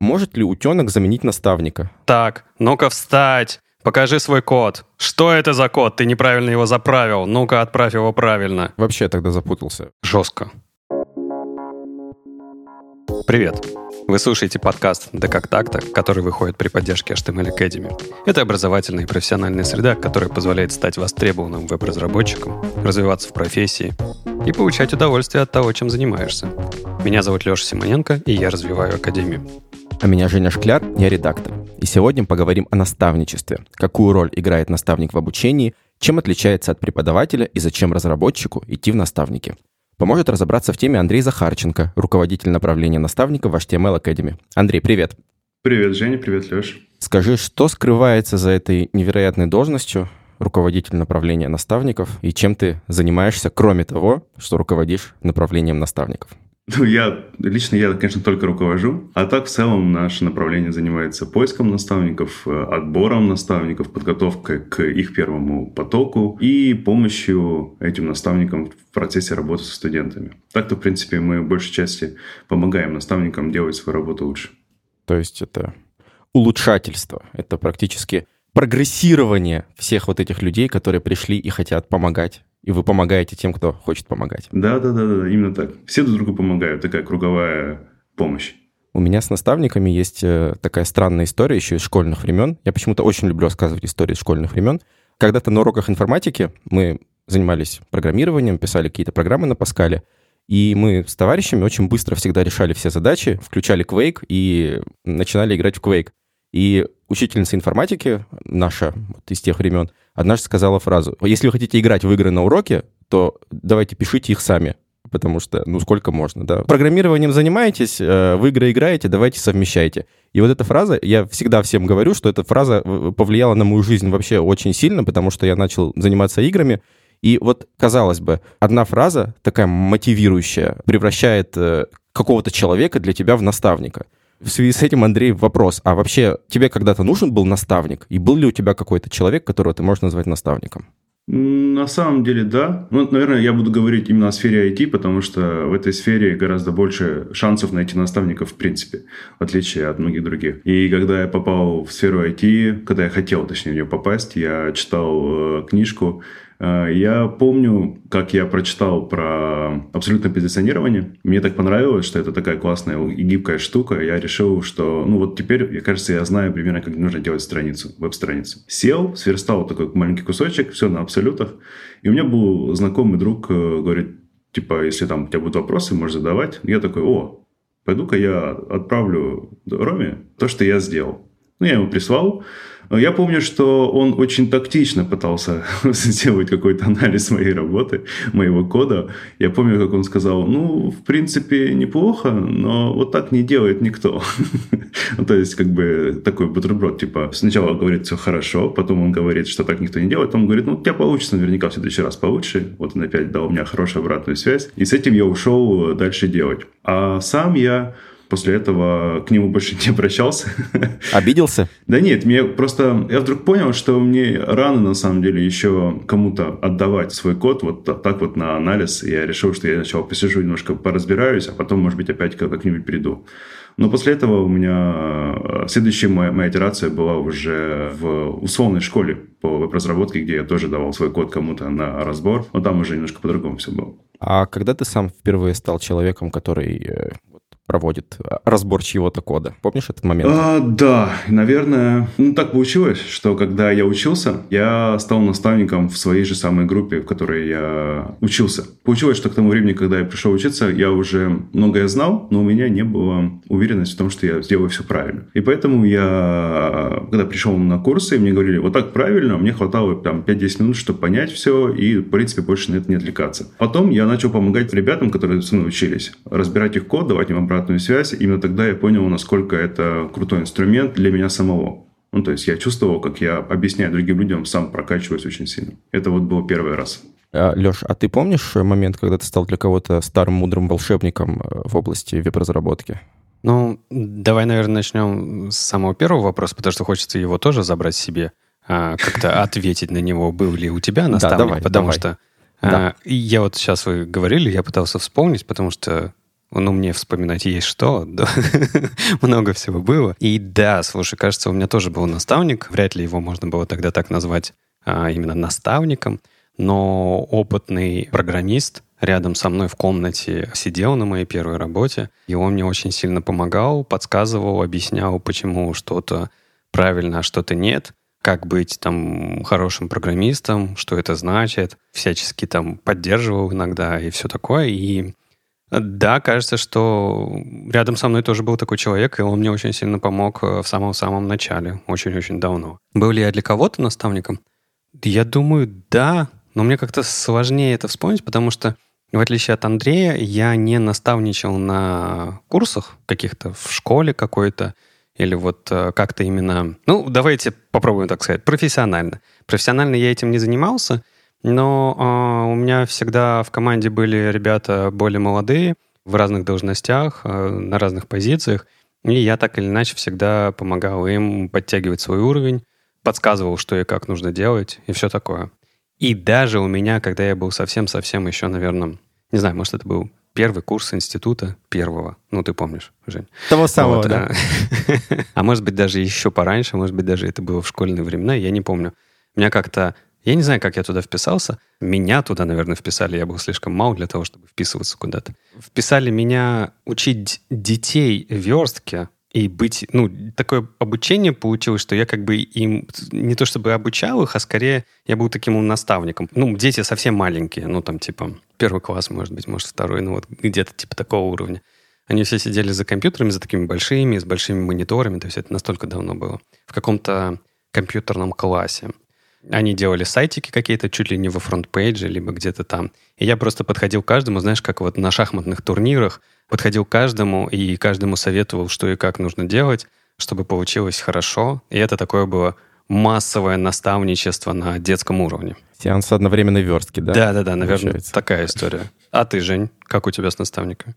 Может ли утенок заменить наставника? Так, ну-ка встать! Покажи свой код. Что это за код? Ты неправильно его заправил. Ну-ка, отправь его правильно. Вообще я тогда запутался. Жестко. Привет. Вы слушаете подкаст «Да как так-то», который выходит при поддержке HTML Academy. Это образовательная и профессиональная среда, которая позволяет стать востребованным веб-разработчиком, развиваться в профессии и получать удовольствие от того, чем занимаешься. Меня зовут Леша Симоненко, и я развиваю Академию. А меня Женя Шкляр, я редактор. И сегодня поговорим о наставничестве. Какую роль играет наставник в обучении, чем отличается от преподавателя и зачем разработчику идти в наставники. Поможет разобраться в теме Андрей Захарченко, руководитель направления наставника в HTML Academy. Андрей, привет. Привет, Женя, привет, Леш. Скажи, что скрывается за этой невероятной должностью руководитель направления наставников и чем ты занимаешься, кроме того, что руководишь направлением наставников? Ну, я, лично я, конечно, только руковожу. А так, в целом, наше направление занимается поиском наставников, э, отбором наставников, подготовкой к их первому потоку и помощью этим наставникам в процессе работы со студентами. Так-то, в принципе, мы в большей части помогаем наставникам делать свою работу лучше. То есть это улучшательство, это практически прогрессирование всех вот этих людей, которые пришли и хотят помогать и вы помогаете тем, кто хочет помогать. Да, да, да, да, именно так. Все друг другу помогают, такая круговая помощь. У меня с наставниками есть э, такая странная история еще из школьных времен. Я почему-то очень люблю рассказывать истории из школьных времен. Когда-то на уроках информатики мы занимались программированием, писали какие-то программы на Паскале, и мы с товарищами очень быстро всегда решали все задачи, включали Quake и начинали играть в Quake. И учительница информатики наша вот из тех времен однажды сказала фразу, если вы хотите играть в игры на уроке, то давайте пишите их сами, потому что, ну, сколько можно, да. Программированием занимаетесь, э, в игры играете, давайте совмещайте. И вот эта фраза, я всегда всем говорю, что эта фраза э, повлияла на мою жизнь вообще очень сильно, потому что я начал заниматься играми, и вот, казалось бы, одна фраза, такая мотивирующая, превращает э, какого-то человека для тебя в наставника. В связи с этим, Андрей, вопрос. А вообще тебе когда-то нужен был наставник? И был ли у тебя какой-то человек, которого ты можешь назвать наставником? На самом деле, да. Ну, наверное, я буду говорить именно о сфере IT, потому что в этой сфере гораздо больше шансов найти наставников в принципе, в отличие от многих других. И когда я попал в сферу IT, когда я хотел, точнее, в нее попасть, я читал э, книжку я помню, как я прочитал про абсолютное позиционирование. Мне так понравилось, что это такая классная и гибкая штука. Я решил, что, ну вот теперь, мне кажется, я знаю примерно, как нужно делать страницу, веб-страницу. Сел, сверстал такой маленький кусочек, все на абсолютах. И у меня был знакомый друг, э, говорит, типа, если там у тебя будут вопросы, можешь задавать. Я такой, о, пойду-ка я отправлю Роме то, что я сделал. Ну, я ему прислал. Я помню, что он очень тактично пытался сделать какой-то анализ моей работы, моего кода. Я помню, как он сказал, ну, в принципе, неплохо, но вот так не делает никто. ну, то есть, как бы такой бутерброд, типа, сначала говорит все хорошо, потом он говорит, что так никто не делает, потом говорит, ну, у тебя получится наверняка в следующий раз получше. Вот он опять дал мне хорошую обратную связь. И с этим я ушел дальше делать. А сам я После этого к нему больше не обращался. Обиделся? Да нет, мне просто... Я вдруг понял, что мне рано, на самом деле, еще кому-то отдавать свой код вот так вот на анализ. Я решил, что я сначала посижу, немножко поразбираюсь, а потом, может быть, опять как-нибудь приду. Но после этого у меня э, следующая моя, моя итерация была уже в условной школе по веб-разработке, где я тоже давал свой код кому-то на разбор, но там уже немножко по-другому все было. А когда ты сам впервые стал человеком, который э, проводит э, разбор чьего-то кода. Помнишь этот момент? А, да, наверное. Ну, так получилось, что когда я учился, я стал наставником в своей же самой группе, в которой я учился. Получилось, что к тому времени, когда я пришел учиться, я уже многое знал, но у меня не было уверенности в том, что я сделаю все правильно. И поэтому я, когда пришел на курсы, мне говорили, вот так правильно, мне хватало там 5-10 минут, чтобы понять все, и, в принципе, больше на это не отвлекаться. Потом я начал помогать ребятам, которые со мной учились, разбирать их код, давать им обратно обратную связь. Именно тогда я понял, насколько это крутой инструмент для меня самого. Ну, то есть я чувствовал, как я объясняю другим людям, сам прокачиваюсь очень сильно. Это вот был первый раз. А, Леш, а ты помнишь момент, когда ты стал для кого-то старым мудрым волшебником э, в области веб-разработки? Ну, давай, наверное, начнем с самого первого вопроса, потому что хочется его тоже забрать себе, а, как-то ответить на него, был ли у тебя наставник, да, давай, потому давай. что да. я вот сейчас вы говорили, я пытался вспомнить, потому что ну, мне вспоминать есть что, много всего было. И да, слушай, кажется, у меня тоже был наставник, вряд ли его можно было тогда так назвать а, именно наставником, но опытный программист рядом со мной в комнате сидел на моей первой работе, и он мне очень сильно помогал, подсказывал, объяснял, почему что-то правильно, а что-то нет, как быть там хорошим программистом, что это значит, всячески там поддерживал иногда и все такое. И да, кажется, что рядом со мной тоже был такой человек, и он мне очень сильно помог э, в самом-самом начале, очень-очень давно. Был ли я для кого-то наставником? Я думаю, да, но мне как-то сложнее это вспомнить, потому что в отличие от Андрея, я не наставничал на курсах каких-то в школе какой-то, или вот э, как-то именно... Ну, давайте попробуем так сказать, профессионально. Профессионально я этим не занимался, но э, у меня всегда в команде были ребята более молодые, в разных должностях, э, на разных позициях, и я так или иначе всегда помогал им подтягивать свой уровень, подсказывал, что и как нужно делать, и все такое. И даже у меня, когда я был совсем-совсем еще, наверное, не знаю, может, это был первый курс института первого. Ну, ты помнишь, Жень. Того самого, вот, да. А может быть, даже еще пораньше, может быть, даже это было в школьные времена, я не помню. Меня как-то... Я не знаю, как я туда вписался. Меня туда, наверное, вписали. Я был слишком мал для того, чтобы вписываться куда-то. Вписали меня учить детей верстке и быть, ну, такое обучение получилось, что я как бы им не то чтобы обучал их, а скорее я был таким наставником. Ну, дети совсем маленькие, ну, там, типа, первый класс, может быть, может, второй, ну, вот где-то типа такого уровня. Они все сидели за компьютерами, за такими большими, с большими мониторами, то есть это настолько давно было. В каком-то компьютерном классе. Они делали сайтики какие-то, чуть ли не во фронт-пейдже, либо где-то там. И я просто подходил к каждому, знаешь, как вот на шахматных турнирах, подходил к каждому и каждому советовал, что и как нужно делать, чтобы получилось хорошо. И это такое было массовое наставничество на детском уровне. Сеанс одновременной верстки, да? Да-да-да, наверное, получается. такая история. А ты, Жень, как у тебя с наставником?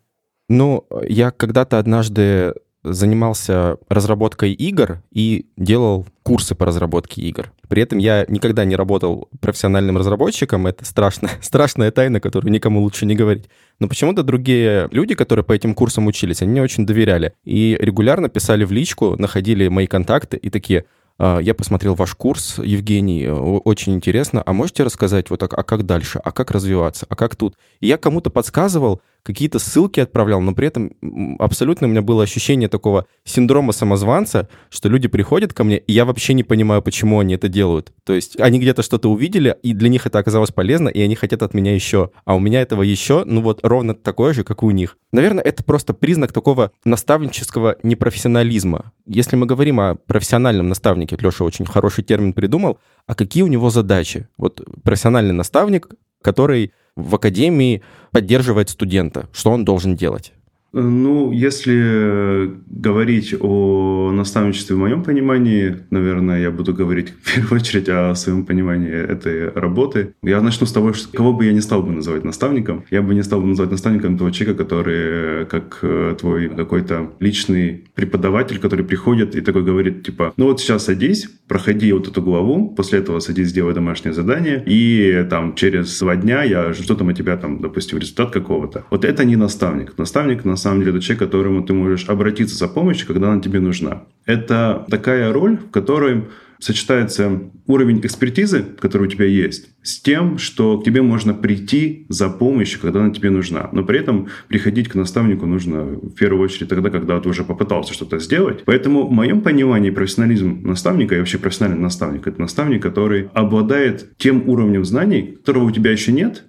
Ну, я когда-то однажды занимался разработкой игр и делал курсы по разработке игр. При этом я никогда не работал профессиональным разработчиком. Это страшная, страшная тайна, которую никому лучше не говорить. Но почему-то другие люди, которые по этим курсам учились, они мне очень доверяли. И регулярно писали в личку, находили мои контакты и такие, «А, я посмотрел ваш курс, Евгений, очень интересно. А можете рассказать, вот, а, а как дальше? А как развиваться? А как тут? И я кому-то подсказывал, какие-то ссылки отправлял, но при этом абсолютно у меня было ощущение такого синдрома самозванца, что люди приходят ко мне, и я вообще не понимаю, почему они это делают. То есть они где-то что-то увидели, и для них это оказалось полезно, и они хотят от меня еще. А у меня этого еще, ну вот ровно такое же, как и у них. Наверное, это просто признак такого наставнического непрофессионализма. Если мы говорим о профессиональном наставнике, Леша очень хороший термин придумал, а какие у него задачи? Вот профессиональный наставник, который в академии поддерживает студента? Что он должен делать? Ну, если говорить о наставничестве в моем понимании, наверное, я буду говорить в первую очередь о своем понимании этой работы. Я начну с того, что кого бы я не стал бы называть наставником. Я бы не стал бы называть наставником того человека, который как э, твой какой-то личный преподаватель, который приходит и такой говорит, типа, ну вот сейчас садись, проходи вот эту главу, после этого садись, сделай домашнее задание, и там через два дня я жду там от тебя там, допустим, результат какого-то. Вот это не наставник. Наставник, на самом деле, человек, к которому ты можешь обратиться за помощью, когда она тебе нужна. Это такая роль, в которой сочетается уровень экспертизы, который у тебя есть, с тем, что к тебе можно прийти за помощью, когда она тебе нужна. Но при этом приходить к наставнику нужно в первую очередь тогда, когда ты уже попытался что-то сделать. Поэтому в моем понимании профессионализм наставника и вообще профессиональный наставник – это наставник, который обладает тем уровнем знаний, которого у тебя еще нет,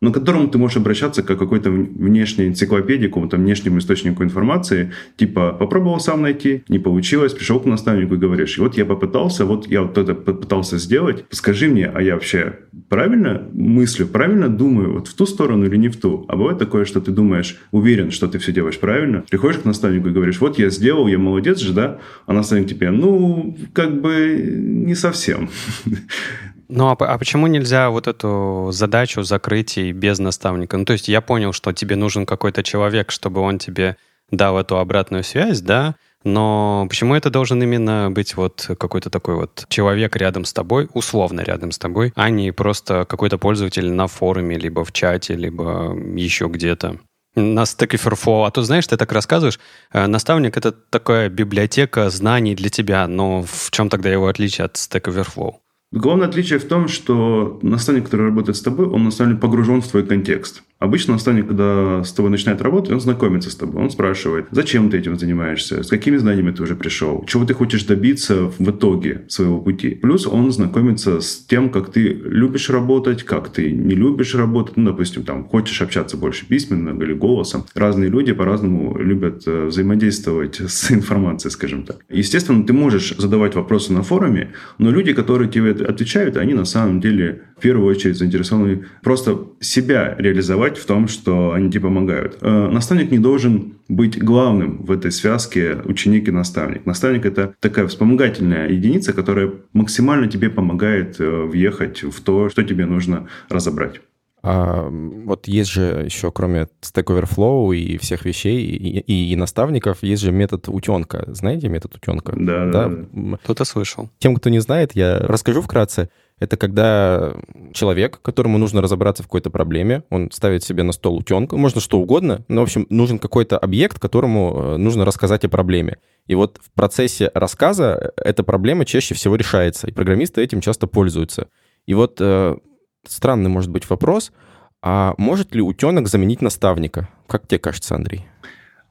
но к которому ты можешь обращаться как какой-то внешней энциклопедии, какому-то внешнему источнику информации, типа попробовал сам найти, не получилось, пришел к наставнику и говоришь, вот я попытался, вот я вот это попытался сделать, скажи мне, а я вообще правильно мыслю, правильно думаю, вот в ту сторону или не в ту? А бывает такое, что ты думаешь, уверен, что ты все делаешь правильно, приходишь к наставнику и говоришь, вот я сделал, я молодец же, да? А наставник тебе, ну, как бы не совсем. Ну а, а почему нельзя вот эту задачу закрыть и без наставника? Ну то есть я понял, что тебе нужен какой-то человек, чтобы он тебе дал эту обратную связь, да, но почему это должен именно быть вот какой-то такой вот человек рядом с тобой, условно рядом с тобой, а не просто какой-то пользователь на форуме, либо в чате, либо еще где-то? на Stack Overflow. А то, знаешь, ты так рассказываешь, э, наставник — это такая библиотека знаний для тебя, но в чем тогда его отличие от Stack Overflow? Главное отличие в том, что наставник, который работает с тобой, он на погружен в твой контекст. Обычно наставник, когда с тобой начинает работать, он знакомится с тобой. Он спрашивает, зачем ты этим занимаешься, с какими знаниями ты уже пришел, чего ты хочешь добиться в итоге своего пути. Плюс он знакомится с тем, как ты любишь работать, как ты не любишь работать. Ну, допустим, там, хочешь общаться больше письменно или голосом. Разные люди по-разному любят э, взаимодействовать с информацией, скажем так. Естественно, ты можешь задавать вопросы на форуме, но люди, которые тебе отвечают, они на самом деле в первую очередь заинтересованы просто себя реализовать в том, что они тебе помогают. Э, наставник не должен быть главным в этой связке ученик и наставник. Наставник – это такая вспомогательная единица, которая максимально тебе помогает э, въехать в то, что тебе нужно разобрать. А, вот есть же еще, кроме Stack Overflow и всех вещей, и, и, и наставников, есть же метод утенка. Знаете метод утенка? Да, да. да. Кто-то слышал. Тем, кто не знает, я расскажу вкратце. Это когда человек, которому нужно разобраться в какой-то проблеме, он ставит себе на стол утенку, можно что угодно, но, в общем, нужен какой-то объект, которому э, нужно рассказать о проблеме. И вот в процессе рассказа эта проблема чаще всего решается, и программисты этим часто пользуются. И вот э, странный может быть вопрос, а может ли утенок заменить наставника? Как тебе кажется, Андрей?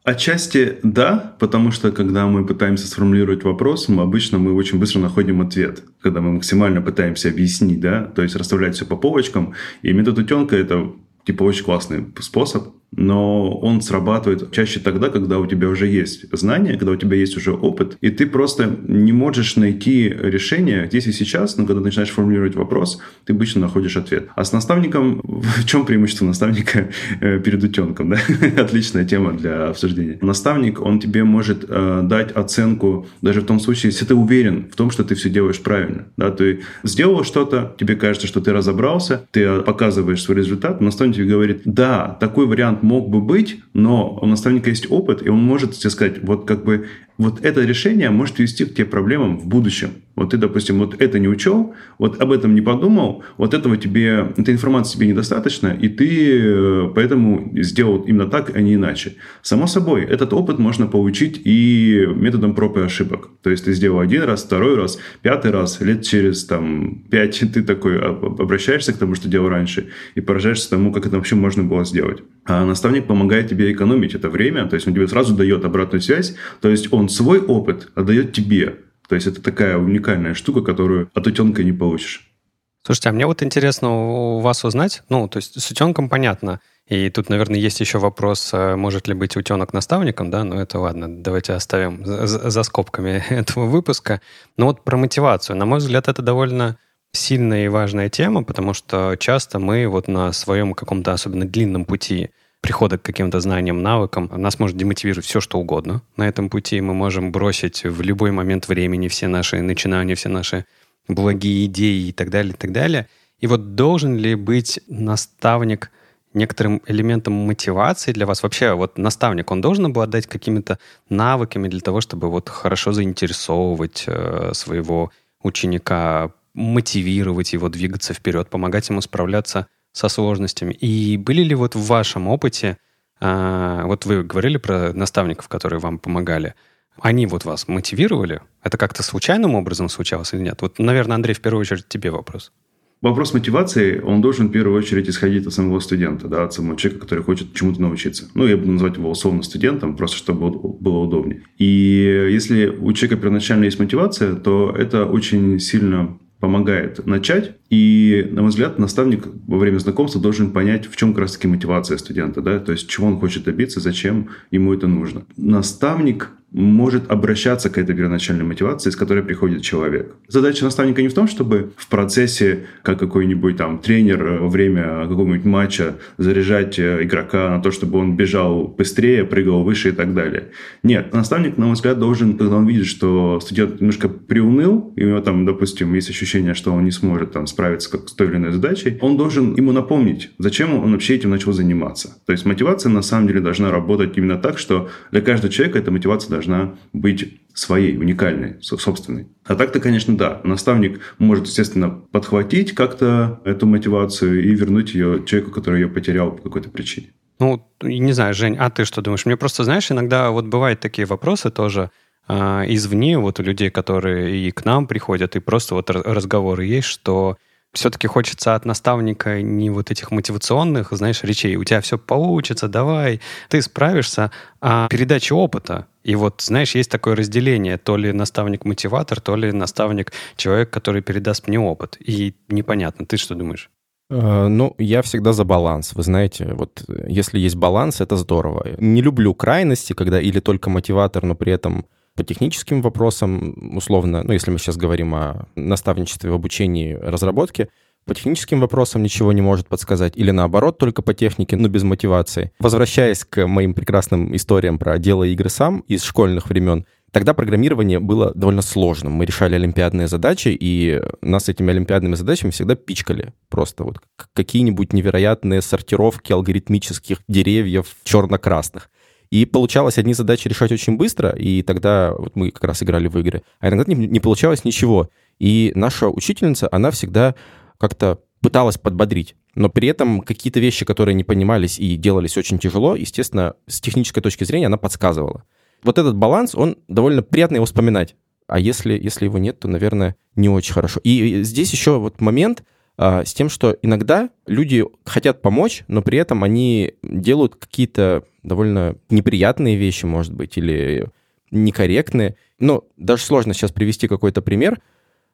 Отчасти да, потому что когда мы пытаемся сформулировать вопрос, мы обычно мы очень быстро находим ответ, когда мы максимально пытаемся объяснить, да, то есть расставлять все по полочкам. И метод утенка это типа очень классный способ но он срабатывает чаще тогда, когда у тебя уже есть знания, когда у тебя есть уже опыт, и ты просто не можешь найти решение здесь и сейчас, но когда ты начинаешь формулировать вопрос, ты обычно находишь ответ. А с наставником, в чем преимущество наставника э, перед утенком? Да? Отличная тема для обсуждения. Наставник, он тебе может э, дать оценку даже в том случае, если ты уверен в том, что ты все делаешь правильно. Да? Ты сделал что-то, тебе кажется, что ты разобрался, ты показываешь свой результат, наставник тебе говорит, да, такой вариант вариант мог бы быть, но у наставника есть опыт, и он может тебе сказать, вот как бы вот это решение может вести к тебе проблемам в будущем. Вот ты, допустим, вот это не учел, вот об этом не подумал, вот этого тебе, этой информации тебе недостаточно, и ты э, поэтому сделал именно так, а не иначе. Само собой, этот опыт можно получить и методом проб и ошибок. То есть ты сделал один раз, второй раз, пятый раз, лет через там, пять ты такой обращаешься к тому, что делал раньше, и поражаешься тому, как это вообще можно было сделать. А наставник помогает тебе экономить это время, то есть он тебе сразу дает обратную связь, то есть он свой опыт отдает тебе. То есть это такая уникальная штука, которую от утенка не получишь. Слушайте, а мне вот интересно у вас узнать, ну, то есть с утенком понятно, и тут, наверное, есть еще вопрос, а может ли быть утенок наставником, да, но это ладно, давайте оставим за, за скобками этого выпуска. Но вот про мотивацию, на мой взгляд, это довольно сильная и важная тема, потому что часто мы вот на своем каком-то особенно длинном пути прихода к каким-то знаниям, навыкам, нас может демотивировать все, что угодно. На этом пути мы можем бросить в любой момент времени все наши начинания, все наши благие идеи и так далее, и так далее. И вот должен ли быть наставник некоторым элементом мотивации для вас? Вообще, вот наставник, он должен обладать какими-то навыками для того, чтобы вот хорошо заинтересовывать э, своего ученика, мотивировать его двигаться вперед, помогать ему справляться со сложностями. И были ли вот в вашем опыте, а, вот вы говорили про наставников, которые вам помогали, они вот вас мотивировали? Это как-то случайным образом случалось или нет? Вот, наверное, Андрей, в первую очередь тебе вопрос. Вопрос мотивации, он должен в первую очередь исходить от самого студента, да, от самого человека, который хочет чему-то научиться. Ну, я буду называть его условно студентом, просто чтобы было удобнее. И если у человека первоначально есть мотивация, то это очень сильно помогает начать. И, на мой взгляд, наставник во время знакомства должен понять, в чем как раз-таки мотивация студента, да, то есть чего он хочет добиться, зачем ему это нужно. Наставник может обращаться к этой первоначальной мотивации, с которой приходит человек. Задача наставника не в том, чтобы в процессе, как какой-нибудь там тренер э, во время какого-нибудь матча заряжать э, игрока на то, чтобы он бежал быстрее, прыгал выше и так далее. Нет, наставник, на мой взгляд, должен, когда он видит, что студент немножко приуныл, и у него там, допустим, есть ощущение, что он не сможет там справиться с той или иной задачей, он должен ему напомнить, зачем он вообще этим начал заниматься. То есть мотивация на самом деле должна работать именно так, что для каждого человека эта мотивация должна быть своей, уникальной, собственной. А так-то, конечно, да, наставник может, естественно, подхватить как-то эту мотивацию и вернуть ее человеку, который ее потерял по какой-то причине. Ну, не знаю, Жень, а ты что думаешь? Мне просто, знаешь, иногда вот бывают такие вопросы тоже э, извне, вот у людей, которые и к нам приходят, и просто вот разговоры есть, что все-таки хочется от наставника не вот этих мотивационных, знаешь, речей. У тебя все получится, давай, ты справишься, а передача опыта. И вот, знаешь, есть такое разделение, то ли наставник-мотиватор, то ли наставник-человек, который передаст мне опыт. И непонятно, ты что думаешь? Э, ну, я всегда за баланс. Вы знаете, вот если есть баланс, это здорово. Не люблю крайности, когда или только мотиватор, но при этом по техническим вопросам, условно, ну, если мы сейчас говорим о наставничестве в обучении разработке, по техническим вопросам ничего не может подсказать, или наоборот, только по технике, но без мотивации. Возвращаясь к моим прекрасным историям про дело игры сам из школьных времен, Тогда программирование было довольно сложным. Мы решали олимпиадные задачи, и нас этими олимпиадными задачами всегда пичкали. Просто вот какие-нибудь невероятные сортировки алгоритмических деревьев черно-красных. И получалось одни задачи решать очень быстро, и тогда вот мы как раз играли в игры, а иногда не, не получалось ничего. И наша учительница, она всегда как-то пыталась подбодрить. Но при этом какие-то вещи, которые не понимались и делались очень тяжело, естественно, с технической точки зрения она подсказывала. Вот этот баланс, он довольно приятно его вспоминать. А если, если его нет, то, наверное, не очень хорошо. И здесь еще вот момент а, с тем, что иногда люди хотят помочь, но при этом они делают какие-то довольно неприятные вещи, может быть, или некорректные. Но даже сложно сейчас привести какой-то пример,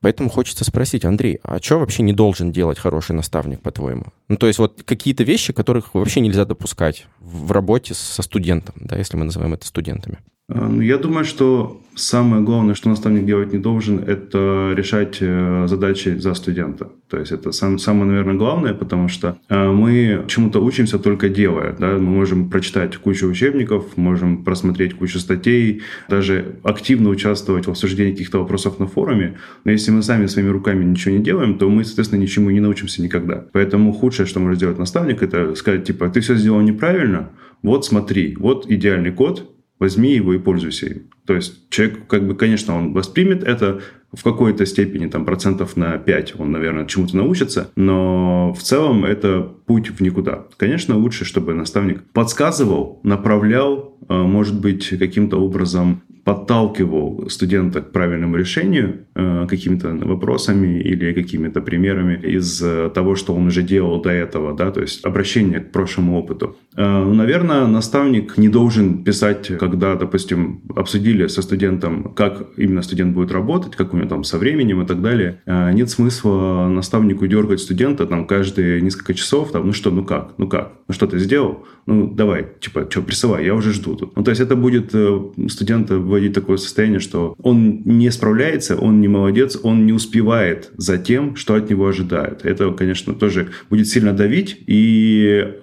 поэтому хочется спросить, Андрей, а что вообще не должен делать хороший наставник, по-твоему? Ну, то есть вот какие-то вещи, которых вообще нельзя допускать в работе со студентом, да, если мы называем это студентами. А, ну, я думаю, что самое главное, что наставник делать не должен, это решать э, задачи за студента. То есть это сам, самое, наверное, главное, потому что э, мы чему-то учимся только делая. Да? Мы можем прочитать кучу учебников, можем просмотреть кучу статей, даже активно участвовать в обсуждении каких-то вопросов на форуме. Но если мы сами своими руками ничего не делаем, то мы, соответственно, ничему не научимся никогда. Поэтому худшее, что может сделать наставник, это сказать, типа, ты все сделал неправильно, вот смотри, вот идеальный код, возьми его и пользуйся им. То есть человек, как бы, конечно, он воспримет это в какой-то степени, там, процентов на 5 он, наверное, чему-то научится, но в целом это путь в никуда. Конечно, лучше, чтобы наставник подсказывал, направлял, э, может быть, каким-то образом подталкивал студента к правильному решению э, какими-то вопросами или какими-то примерами из э, того, что он уже делал до этого, да, то есть обращение к прошлому опыту. Э, наверное, наставник не должен писать, когда, допустим, обсудили со студентом, как именно студент будет работать, как у него там со временем и так далее. Нет смысла наставнику дергать студента там каждые несколько часов, там, ну что, ну как, ну как, ну что ты сделал? Ну давай, типа, что, присылай, я уже жду тут. Ну то есть это будет э, студента вводить такое состояние, что он не справляется, он не молодец, он не успевает за тем, что от него ожидают. Это, конечно, тоже будет сильно давить и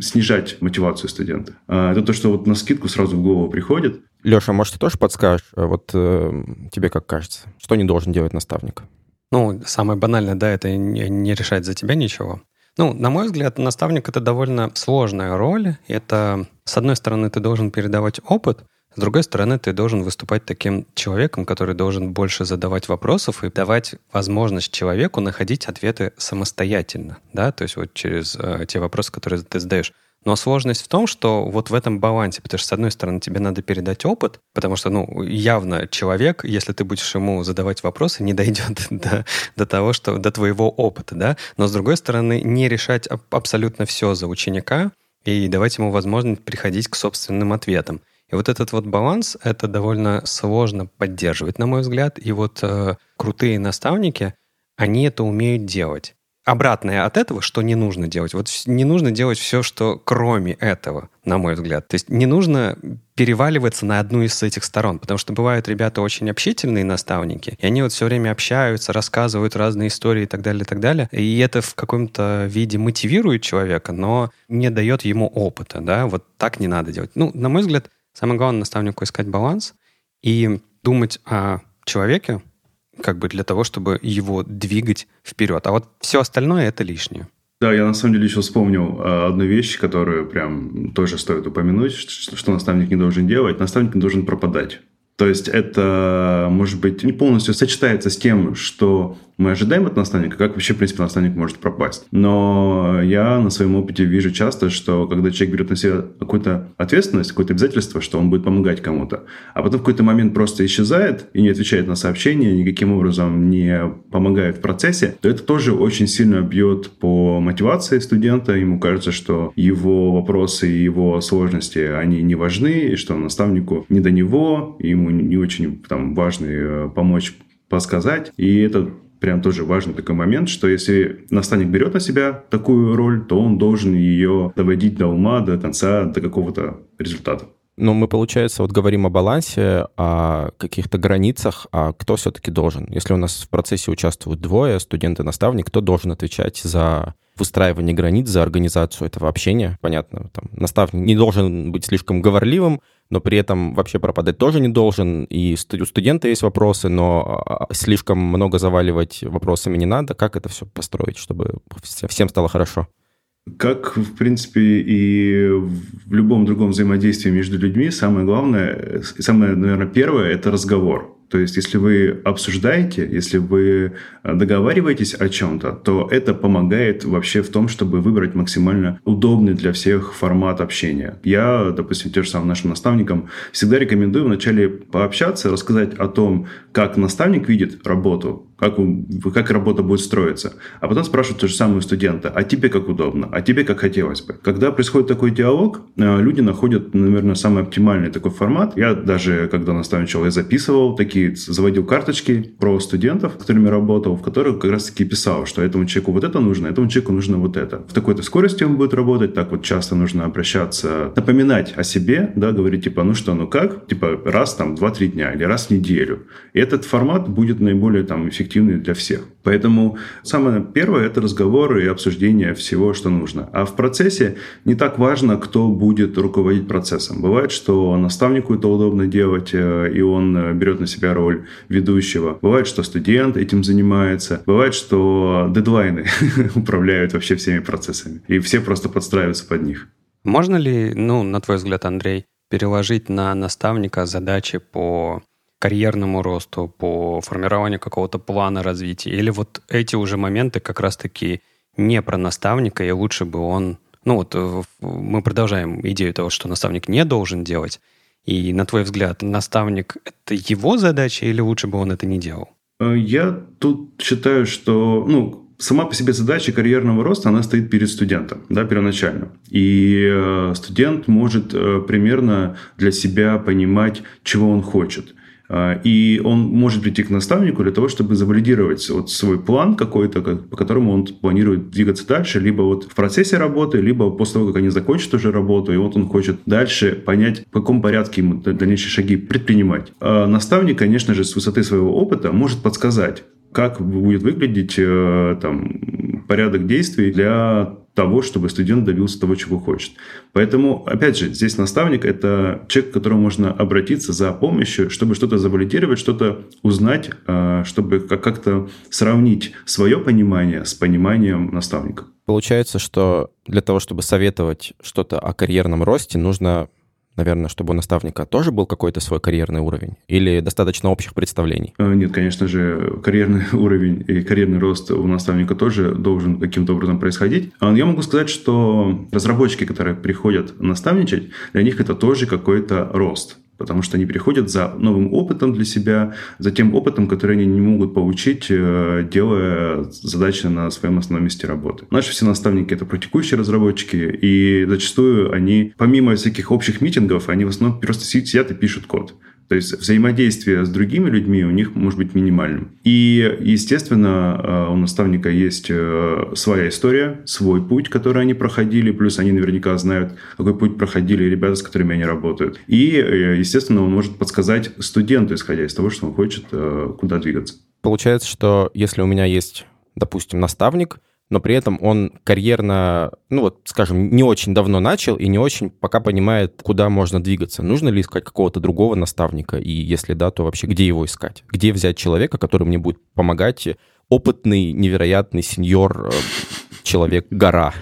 снижать мотивацию студента. А это то, что вот на скидку сразу в голову приходит. Леша, может, ты тоже подскажешь? А вот э, тебе как кажется, что не должен делать наставник? Ну, самое банальное, да, это не, не решать за тебя ничего. Ну, на мой взгляд, наставник — это довольно сложная роль. Это, с одной стороны, ты должен передавать опыт, с другой стороны, ты должен выступать таким человеком, который должен больше задавать вопросов и давать возможность человеку находить ответы самостоятельно, да, то есть вот через э, те вопросы, которые ты задаешь. Но сложность в том, что вот в этом балансе, потому что, с одной стороны, тебе надо передать опыт, потому что, ну, явно человек, если ты будешь ему задавать вопросы, не дойдет до, до того, что до твоего опыта, да, но, с другой стороны, не решать абсолютно все за ученика и давать ему возможность приходить к собственным ответам. И вот этот вот баланс, это довольно сложно поддерживать, на мой взгляд. И вот э, крутые наставники, они это умеют делать. Обратное от этого, что не нужно делать. Вот не нужно делать все, что кроме этого, на мой взгляд. То есть не нужно переваливаться на одну из этих сторон, потому что бывают ребята очень общительные наставники, и они вот все время общаются, рассказывают разные истории и так далее, и так далее. И это в каком-то виде мотивирует человека, но не дает ему опыта, да, вот так не надо делать. Ну, на мой взгляд, Самое главное наставнику искать баланс и думать о человеке, как бы для того, чтобы его двигать вперед. А вот все остальное это лишнее. Да, я на самом деле еще вспомнил э, одну вещь, которую прям тоже стоит упомянуть, что, что наставник не должен делать. Наставник не должен пропадать. То есть это, может быть, не полностью сочетается с тем, что мы ожидаем от наставника, как вообще, в принципе, наставник может пропасть. Но я на своем опыте вижу часто, что когда человек берет на себя какую-то ответственность, какое-то обязательство, что он будет помогать кому-то, а потом в какой-то момент просто исчезает и не отвечает на сообщения, никаким образом не помогает в процессе, то это тоже очень сильно бьет по мотивации студента. Ему кажется, что его вопросы и его сложности, они не важны, и что наставнику не до него, ему не очень там, важно э, помочь подсказать. И это прям тоже важный такой момент, что если наставник берет на себя такую роль, то он должен ее доводить до ума, до конца, до какого-то результата. Но мы, получается, вот говорим о балансе, о каких-то границах, а кто все-таки должен? Если у нас в процессе участвуют двое, студент и наставник, кто должен отвечать за выстраивание границ, за организацию этого общения? Понятно, там, наставник не должен быть слишком говорливым, но при этом вообще пропадать тоже не должен. И у студента есть вопросы, но а, слишком много заваливать вопросами не надо. Как это все построить, чтобы всем стало хорошо? Как, в принципе, и в любом другом взаимодействии между людьми, самое главное, самое, наверное, первое – это разговор. То есть, если вы обсуждаете, если вы э, договариваетесь о чем-то, то это помогает вообще в том, чтобы выбрать максимально удобный для всех формат общения. Я, допустим, тем же самым нашим наставникам всегда рекомендую вначале пообщаться, рассказать о том, как наставник видит работу, как, как работа будет строиться. А потом спрашивают то же самое у студента, а тебе как удобно, а тебе как хотелось бы. Когда происходит такой диалог, э, люди находят, наверное, самый оптимальный такой формат. Я даже, когда наставничал, я записывал такие, заводил карточки про студентов, с которыми работал, в которых как раз-таки писал, что этому человеку вот это нужно, этому человеку нужно вот это. В такой-то скорости он будет работать, так вот часто нужно обращаться, напоминать о себе, да, говорить типа, ну что, ну как, типа раз там 2-3 дня или раз в неделю. И этот формат будет наиболее там эффективным эффективный для всех. Поэтому самое первое – это разговор и обсуждение всего, что нужно. А в процессе не так важно, кто будет руководить процессом. Бывает, что наставнику это удобно делать, э, и он э, берет на себя роль ведущего. Бывает, что студент этим занимается. Бывает, что дедлайны управляют вообще всеми процессами. И все просто подстраиваются под них. Можно ли, ну, на твой взгляд, Андрей, переложить на наставника задачи по карьерному росту, по формированию какого-то плана развития? Или вот эти уже моменты как раз-таки не про наставника, и лучше бы он... Ну вот э, мы продолжаем идею того, что наставник не должен делать. И на твой взгляд, наставник — это его задача, или лучше бы он это не делал? Э, я тут считаю, что ну, сама по себе задача карьерного роста, она стоит перед студентом, да, первоначально. И э, студент может примерно для себя понимать, чего он хочет. А, и он может прийти к наставнику для того, чтобы завалидировать вот свой план какой-то, по которому он планирует двигаться дальше, либо вот в процессе работы, либо после того, как они закончат уже работу, и вот он хочет дальше понять, в каком порядке ему дальнейшие шаги предпринимать. А наставник, конечно же, с высоты своего опыта может подсказать, как будет выглядеть э, там, порядок действий для того, чтобы студент добился того, чего хочет. Поэтому, опять же, здесь наставник – это человек, к которому можно обратиться за помощью, чтобы что-то завалидировать, что-то узнать, а, чтобы как-то сравнить свое понимание с пониманием наставника. Получается, что для того, чтобы советовать что-то о карьерном росте, нужно наверное, чтобы у наставника тоже был какой-то свой карьерный уровень? Или достаточно общих представлений? Э, нет, конечно же, карьерный уровень и карьерный рост у наставника тоже должен каким-то образом происходить. А я могу сказать, что разработчики, которые приходят наставничать, для них это тоже какой-то рост потому что они приходят за новым опытом для себя, за тем опытом, который они не могут получить, э, делая задачи на своем основном месте работы. Наши все наставники — это практикующие разработчики, и зачастую они, помимо всяких общих митингов, они в основном просто сидят и пишут код. То есть взаимодействие с другими людьми у них может быть минимальным. И, естественно, э, у наставника есть э, своя история, свой путь, который они проходили, плюс они наверняка знают, какой путь проходили ребята, с которыми они работают. И, э, естественно, он может подсказать студенту, исходя из того, что он хочет, куда двигаться. Получается, что если у меня есть, допустим, наставник, но при этом он карьерно, ну вот, скажем, не очень давно начал и не очень пока понимает, куда можно двигаться. Нужно ли искать какого-то другого наставника? И если да, то вообще где его искать? Где взять человека, который мне будет помогать? Опытный, невероятный сеньор, э, человек-гора.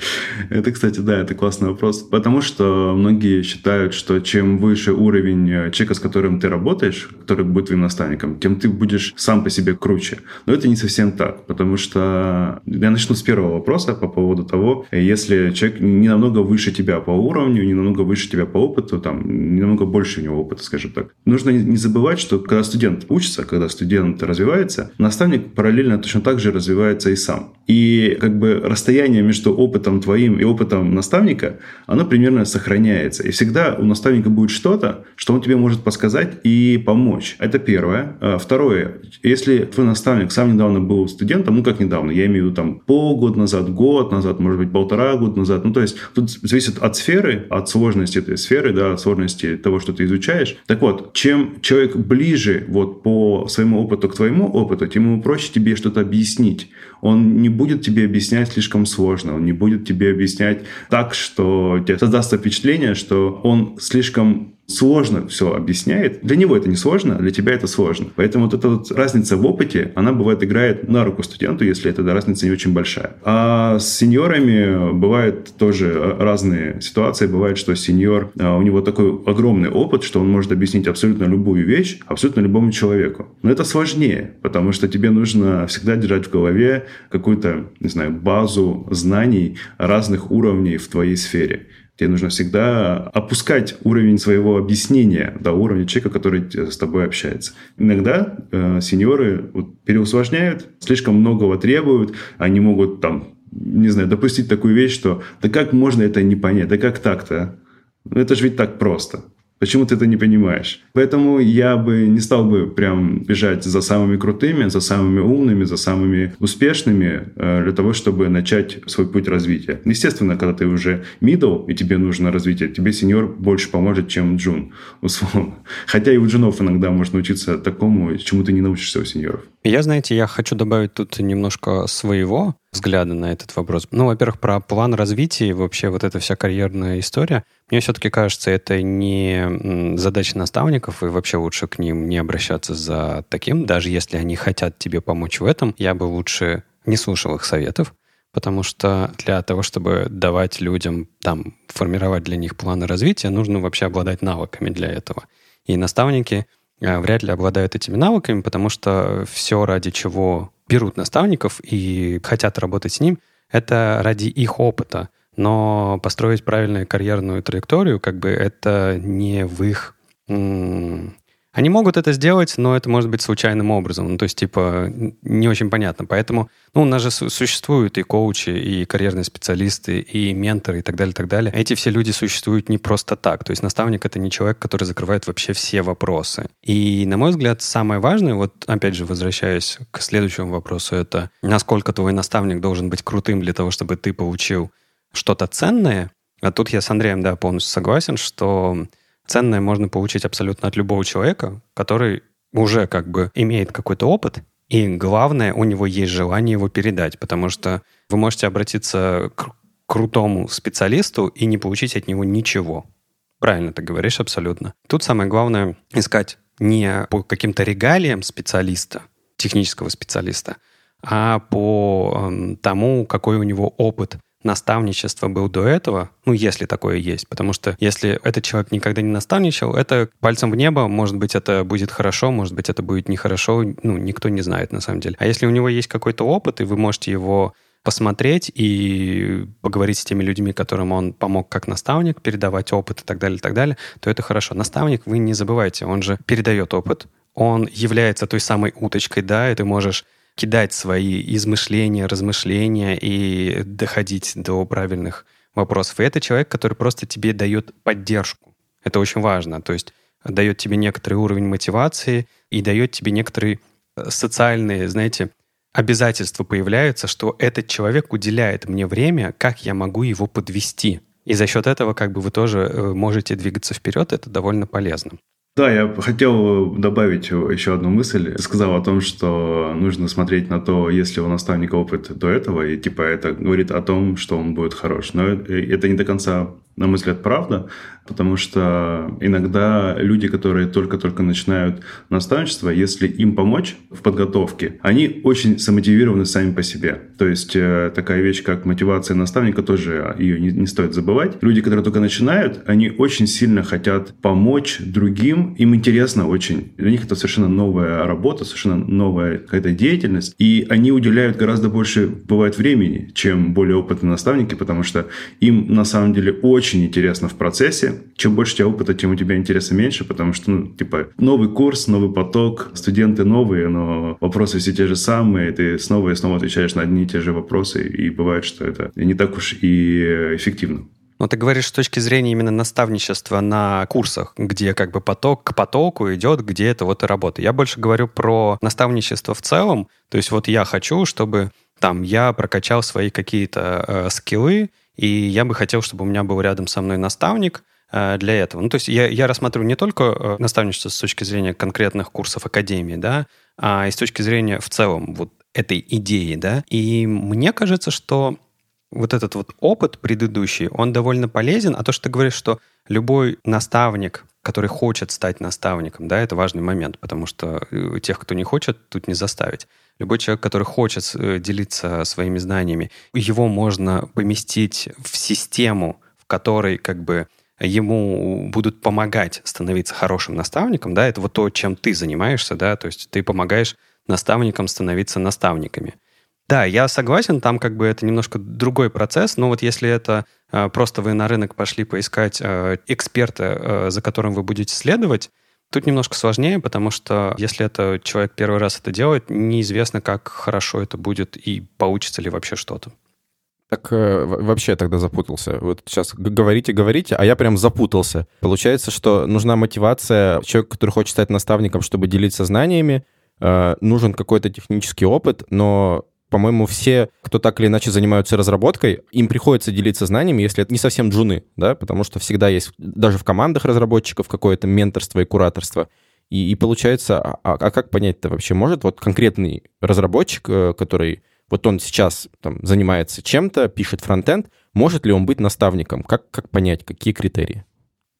Это, кстати, да, это классный вопрос. Потому что многие считают, что чем выше уровень э, человека, с которым ты работаешь, который будет твоим наставником, тем ты будешь сам по себе круче. Но это не совсем так, потому что я начну с первого вопроса по поводу того, если человек не намного выше тебя по уровню, не намного выше тебя по опыту, там, не намного больше у него опыта, скажем так. Нужно не забывать, что когда студент учится, когда студент развивается, наставник параллельно точно так же развивается и сам. И как бы расстояние между опытом твоим и опытом наставника, оно примерно сохраняется. И всегда у наставника будет что-то, что он тебе может подсказать и помочь. Это первое. А второе. Если твой наставник сам недавно был студентом, ну как недавно, я имею в виду там полгода назад, год назад, может быть, полтора года назад, ну то есть тут зависит от сферы, от сложности этой сферы, да, от сложности того, что ты изучаешь. Так вот, чем человек ближе вот по своему опыту к твоему опыту, тем ему проще тебе что-то объяснить. Он не будет тебе объяснять слишком сложно, он не будет тебе объяснять так, что тебе создастся впечатление, что он слишком сложно все объясняет. Для него это не сложно, а для тебя это сложно. Поэтому вот эта вот разница в опыте, она бывает играет на руку студенту, если эта разница не очень большая. А с сеньорами бывают тоже разные ситуации. Бывает, что сеньор, а, у него такой огромный опыт, что он может объяснить абсолютно любую вещь абсолютно любому человеку. Но это сложнее, потому что тебе нужно всегда держать в голове какую-то, не знаю, базу знаний разных уровней в твоей сфере. Тебе нужно всегда опускать уровень своего объяснения до уровня человека, который с тобой общается. Иногда э, сеньоры вот, переусложняют, слишком многого требуют, они могут там, не знаю, допустить такую вещь, что да как можно это не понять, да как так-то? Ну, это же ведь так просто. Почему ты это не понимаешь? Поэтому я бы не стал бы прям бежать за самыми крутыми, за самыми умными, за самыми успешными э, для того, чтобы начать свой путь развития. Естественно, когда ты уже middle и тебе нужно развитие, тебе сеньор больше поможет, чем джун, условно. Хотя и у джунов иногда можно учиться такому, чему ты не научишься у сеньоров. Я, знаете, я хочу добавить тут немножко своего взгляда на этот вопрос. Ну, во-первых, про план развития и вообще вот эта вся карьерная история. Мне все-таки кажется, это не задача наставников, и вообще лучше к ним не обращаться за таким, даже если они хотят тебе помочь в этом. Я бы лучше не слушал их советов, потому что для того, чтобы давать людям, там, формировать для них планы развития, нужно вообще обладать навыками для этого. И наставники вряд ли обладают этими навыками, потому что все, ради чего берут наставников и хотят работать с ним, это ради их опыта. Но построить правильную карьерную траекторию, как бы это не в их они могут это сделать, но это может быть случайным образом. Ну, то есть, типа, не очень понятно. Поэтому, ну, у нас же существуют и коучи, и карьерные специалисты, и менторы, и так далее, и так далее. Эти все люди существуют не просто так. То есть наставник — это не человек, который закрывает вообще все вопросы. И, на мой взгляд, самое важное, вот, опять же, возвращаясь к следующему вопросу, это насколько твой наставник должен быть крутым для того, чтобы ты получил что-то ценное. А тут я с Андреем, да, полностью согласен, что ценное можно получить абсолютно от любого человека, который уже как бы имеет какой-то опыт, и главное, у него есть желание его передать, потому что вы можете обратиться к крутому специалисту и не получить от него ничего. Правильно ты говоришь, абсолютно. Тут самое главное искать не по каким-то регалиям специалиста, технического специалиста, а по э, тому, какой у него опыт наставничество был до этого, ну, если такое есть, потому что если этот человек никогда не наставничал, это пальцем в небо, может быть, это будет хорошо, может быть, это будет нехорошо, ну, никто не знает на самом деле. А если у него есть какой-то опыт, и вы можете его посмотреть и поговорить с теми людьми, которым он помог как наставник, передавать опыт и так далее, и так далее, то это хорошо. Наставник, вы не забывайте, он же передает опыт, он является той самой уточкой, да, и ты можешь кидать свои измышления, размышления и доходить до правильных вопросов. И это человек, который просто тебе дает поддержку. Это очень важно. То есть дает тебе некоторый уровень мотивации и дает тебе некоторые э, социальные, знаете, обязательства появляются, что этот человек уделяет мне время, как я могу его подвести. И за счет этого как бы вы тоже э, можете двигаться вперед, это довольно полезно. Да, я хотел добавить еще одну мысль. Сказал о том, что нужно смотреть на то, если у наставника опыт до этого, и типа это говорит о том, что он будет хорош. Но это не до конца на мой взгляд, правда, потому что иногда люди, которые только-только начинают наставничество, если им помочь в подготовке, они очень замотивированы сами по себе. То есть э, такая вещь, как мотивация наставника, тоже ее не, не стоит забывать. Люди, которые только начинают, они очень сильно хотят помочь другим, им интересно очень. Для них это совершенно новая работа, совершенно новая какая-то деятельность, и они уделяют гораздо больше, бывает, времени, чем более опытные наставники, потому что им на самом деле очень интересно в процессе, чем больше у тебя опыта, тем у тебя интереса меньше, потому что, ну, типа, новый курс, новый поток, студенты новые, но вопросы все те же самые, ты снова и снова отвечаешь на одни и те же вопросы, и бывает, что это не так уж и эффективно. Но ты говоришь с точки зрения именно наставничества на курсах, где как бы поток к потоку идет, где это вот и работа. Я больше говорю про наставничество в целом. То есть вот я хочу, чтобы там я прокачал свои какие-то э, скиллы, и я бы хотел, чтобы у меня был рядом со мной наставник, Э, для этого. Ну, то есть я, я рассматриваю не только э, наставничество с точки зрения конкретных курсов академии, да, а и с точки зрения в целом вот этой идеи, да. И мне кажется, что вот этот вот опыт предыдущий, он довольно полезен, а то, что ты говоришь, что любой наставник, который хочет стать наставником, да, это важный момент, потому что э, тех, кто не хочет, тут не заставить. Любой человек, который хочет делиться своими знаниями, его можно поместить в систему, в которой как бы ему будут помогать становиться хорошим наставником, да, это вот то, чем ты занимаешься, да, то есть ты помогаешь наставникам становиться наставниками. Да, я согласен, там как бы это немножко другой процесс, но вот если это э, просто вы на рынок пошли поискать э, эксперта, э, за которым вы будете следовать, тут немножко сложнее, потому что если это человек первый раз это делает, неизвестно, как хорошо это будет и получится ли вообще что-то. Так э, вообще я тогда запутался. Вот сейчас говорите, говорите, а я прям запутался. Получается, что нужна мотивация. Человек, который хочет стать наставником, чтобы делиться знаниями, э, нужен какой-то технический опыт, но по-моему, все, кто так или иначе занимаются разработкой, им приходится делиться знаниями, если это не совсем джуны, да, потому что всегда есть даже в командах разработчиков какое-то менторство и кураторство. И, и получается, а, а как понять-то вообще может вот конкретный разработчик, э, который вот он сейчас там, занимается чем-то, пишет фронтенд, может ли он быть наставником? Как, как понять, какие критерии?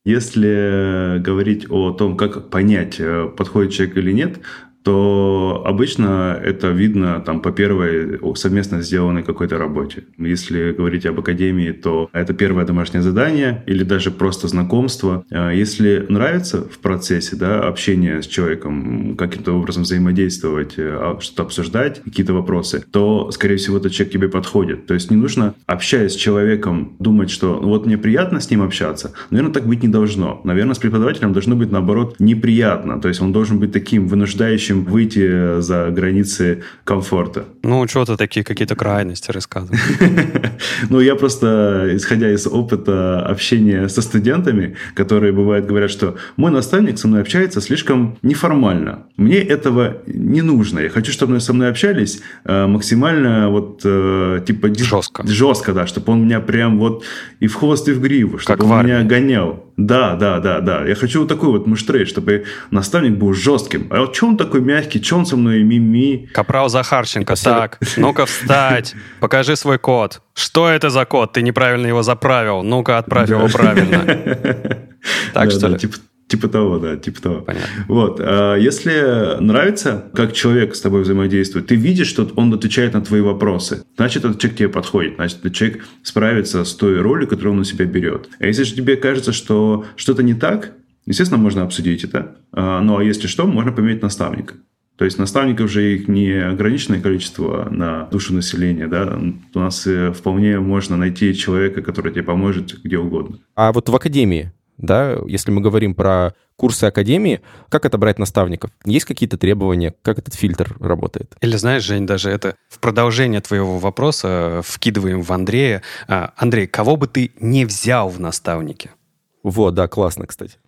Если говорить о том, как понять, э, подходит человек или нет, то обычно это видно там по первой совместно сделанной какой-то работе. Если говорить об академии, то это первое домашнее задание или даже просто знакомство. А если нравится в процессе да, общения с человеком, каким-то образом взаимодействовать, э, а, что-то обсуждать, какие-то вопросы, то, скорее всего, этот человек тебе подходит. То есть не нужно, общаясь с человеком, думать, что ну, вот мне приятно с ним общаться. Наверное, так быть не должно. Наверное, с преподавателем должно быть, наоборот, неприятно. То есть он должен быть таким вынуждающим чем выйти за границы комфорта. Ну, что ты такие какие-то крайности рассказываешь? Ну, я просто, исходя из опыта общения со студентами, которые, бывает, говорят, что мой наставник со мной общается слишком неформально. Мне этого не нужно. Я хочу, чтобы со мной общались э, максимально вот э, типа... Жестко. Жестко, да, чтобы он меня прям вот и в хвост, и в гриву, чтобы он меня гонял. Да, да, да, да. Я хочу вот такой вот муштрейт, чтобы наставник был жестким. А вот что он такой мягкий, что он со мной мими? Капрал Захарченко, так, ну-ка встать, покажи свой код. Что это за код? Ты неправильно его заправил. Ну-ка, отправь его правильно. Так что ли? Типа, того, да, типа того. Понятно. Вот. А если нравится, как человек с тобой взаимодействует, ты видишь, что он отвечает на твои вопросы, значит, этот человек тебе подходит, значит, этот человек справится с той ролью, которую он на себя берет. А если же тебе кажется, что что-то не так, естественно, можно обсудить это. А, ну, а если что, можно поменять наставника. То есть наставников же их не ограниченное количество на душу населения, да, у нас э, вполне можно найти человека, который тебе поможет где угодно. А вот в академии да, если мы говорим про курсы академии, как отобрать наставников? Есть какие-то требования? Как этот фильтр работает? Или знаешь, Жень, даже это в продолжение твоего вопроса вкидываем в Андрея. А, Андрей, кого бы ты не взял в наставники? Вот, да, классно, кстати.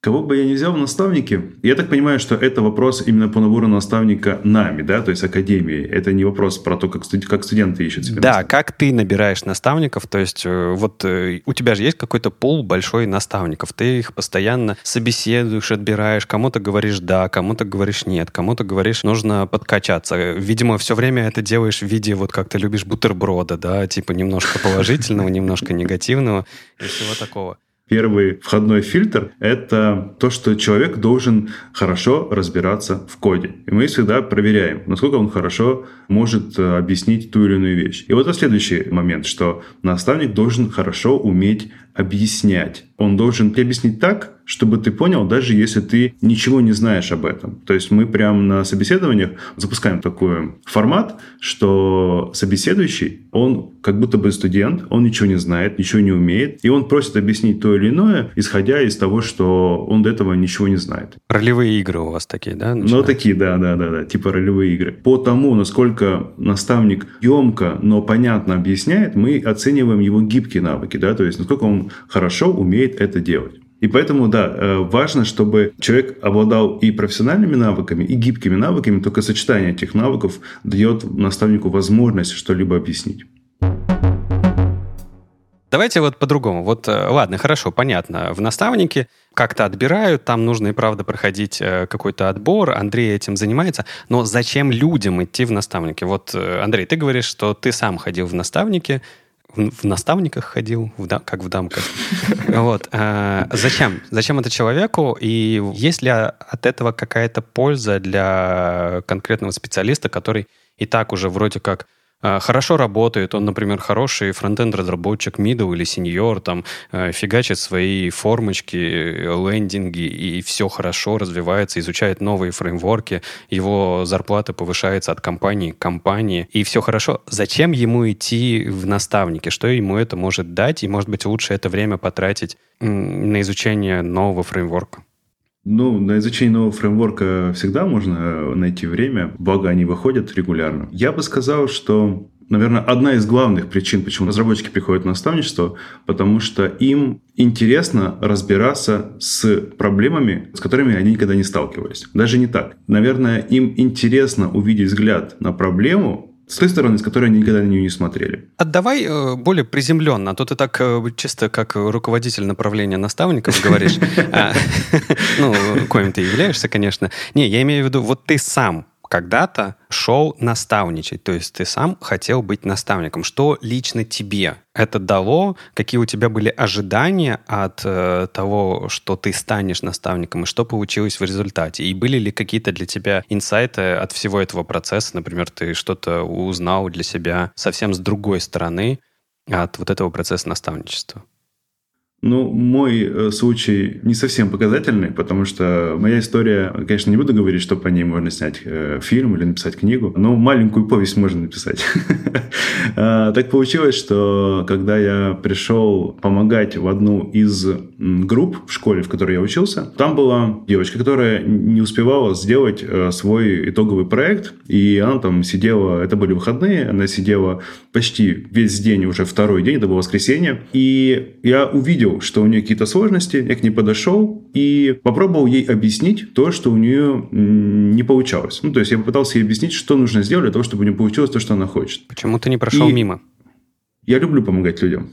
Кого бы я ни взял в наставники, я так понимаю, что это вопрос именно по набору наставника нами, да, то есть академии. Это не вопрос про то, как, студ... как студенты ищут себе Да, как ты набираешь наставников, то есть э, вот э, у тебя же есть какой-то пул большой наставников, ты их постоянно собеседуешь, отбираешь, кому-то говоришь да, кому-то говоришь нет, кому-то говоришь нужно подкачаться. Видимо, все время это делаешь в виде вот как ты любишь бутерброда, да, типа немножко положительного, немножко негативного и всего такого. Первый входной фильтр — это то, что человек должен хорошо разбираться в коде. И мы всегда проверяем, насколько он хорошо может э, объяснить ту или иную вещь. И вот это следующий момент, что наставник должен хорошо уметь объяснять. Он должен объяснить так, чтобы ты понял, даже если ты ничего не знаешь об этом. То есть мы прямо на собеседованиях запускаем такой формат, что собеседующий, он как будто бы студент, он ничего не знает, ничего не умеет, и он просит объяснить то или иное, исходя из того, что он до этого ничего не знает. Ролевые игры у вас такие, да? Начинают? Ну, такие, да, да, да, да, типа ролевые игры. По тому, насколько наставник емко, но понятно объясняет, мы оцениваем его гибкие навыки, да, то есть насколько он хорошо умеет это делать. И поэтому, да, э, важно, чтобы человек обладал и профессиональными навыками, и гибкими навыками, только сочетание этих навыков дает наставнику возможность что-либо объяснить. Давайте вот по-другому. Вот, э, ладно, хорошо, понятно. В наставнике как-то отбирают, там нужно и правда проходить э, какой-то отбор, Андрей этим занимается. Но зачем людям идти в наставники? Вот, Андрей, ты говоришь, что ты сам ходил в наставники, в наставниках ходил, в дам, как в дамках. Вот. А, зачем? Зачем это человеку? И есть ли от этого какая-то польза для конкретного специалиста, который и так уже вроде как хорошо работает, он, например, хороший фронтенд-разработчик, middle или senior, там, э, фигачит свои формочки, лендинги, и все хорошо развивается, изучает новые фреймворки, его зарплата повышается от компании к компании, и все хорошо. Зачем ему идти в наставники? Что ему это может дать? И, может быть, лучше это время потратить на изучение нового фреймворка? Ну, на изучение нового фреймворка всегда можно найти время, благо они выходят регулярно. Я бы сказал, что наверное, одна из главных причин, почему разработчики приходят на наставничество, потому что им интересно разбираться с проблемами, с которыми они никогда не сталкивались. Даже не так. Наверное, им интересно увидеть взгляд на проблему, с той стороны, с которой они никогда на нее не смотрели. А давай э, более приземленно, а то ты так э, чисто как руководитель направления наставников говоришь. А, ну, коим ты являешься, конечно. Не, я имею в виду, вот ты сам когда-то шел наставничать, то есть ты сам хотел быть наставником. Что лично тебе это дало? Какие у тебя были ожидания от э, того, что ты станешь наставником, и что получилось в результате? И были ли какие-то для тебя инсайты от всего этого процесса? Например, ты что-то узнал для себя совсем с другой стороны от вот этого процесса наставничества? Ну, мой э, случай не совсем показательный, потому что моя история, конечно, не буду говорить, что по ней можно снять э, фильм или написать книгу, но маленькую повесть можно написать. А, так получилось, что когда я пришел помогать в одну из групп в школе, в которой я учился, там была девочка, которая не успевала сделать э, свой итоговый проект, и она там сидела, это были выходные, она сидела почти весь день, уже второй день, это было воскресенье, и я увидел, увидел, что у нее какие-то сложности, я к ней подошел и попробовал ей объяснить то, что у нее не получалось. Ну, то есть я попытался ей объяснить, что нужно сделать для того, чтобы у нее получилось то, что она хочет. Почему ты не прошел и... мимо? Я люблю помогать людям.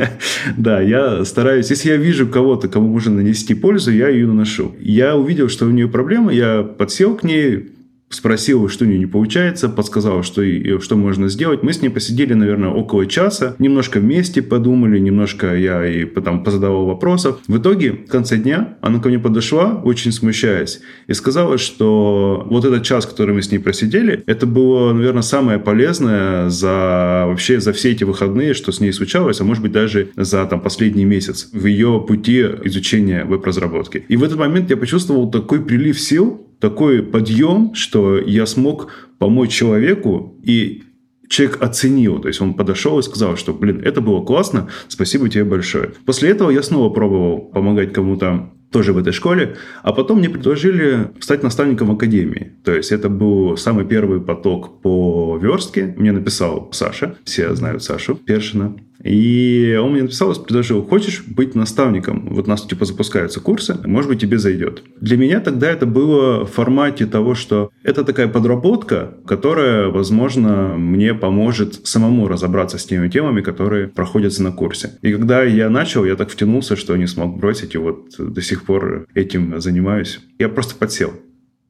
да, я стараюсь, если я вижу кого-то, кому можно нанести пользу, я ее наношу. Я увидел, что у нее проблема, я подсел к ней, спросил, что у нее не получается, подсказал, что, и, что можно сделать. Мы с ней посидели, наверное, около часа, немножко вместе подумали, немножко я и потом позадавал вопросов. В итоге, в конце дня, она ко мне подошла, очень смущаясь, и сказала, что вот этот час, который мы с ней просидели, это было, наверное, самое полезное за вообще за все эти выходные, что с ней случалось, а может быть даже за там последний месяц в ее пути изучения веб-разработки. И в этот момент я почувствовал такой прилив сил, такой подъем, что я смог помочь человеку, и человек оценил. То есть он подошел и сказал, что, блин, это было классно, спасибо тебе большое. После этого я снова пробовал помогать кому-то тоже в этой школе, а потом мне предложили стать наставником академии. То есть это был самый первый поток по верстке. Мне написал Саша, все знают Сашу Першина. И он мне написал и предложил, хочешь быть наставником? Вот у нас типа запускаются курсы, может быть, тебе зайдет. Для меня тогда это было в формате того, что это такая подработка, которая, возможно, мне поможет самому разобраться с теми темами, которые проходятся на курсе. И когда я начал, я так втянулся, что не смог бросить, и вот до сих пор этим занимаюсь. Я просто подсел.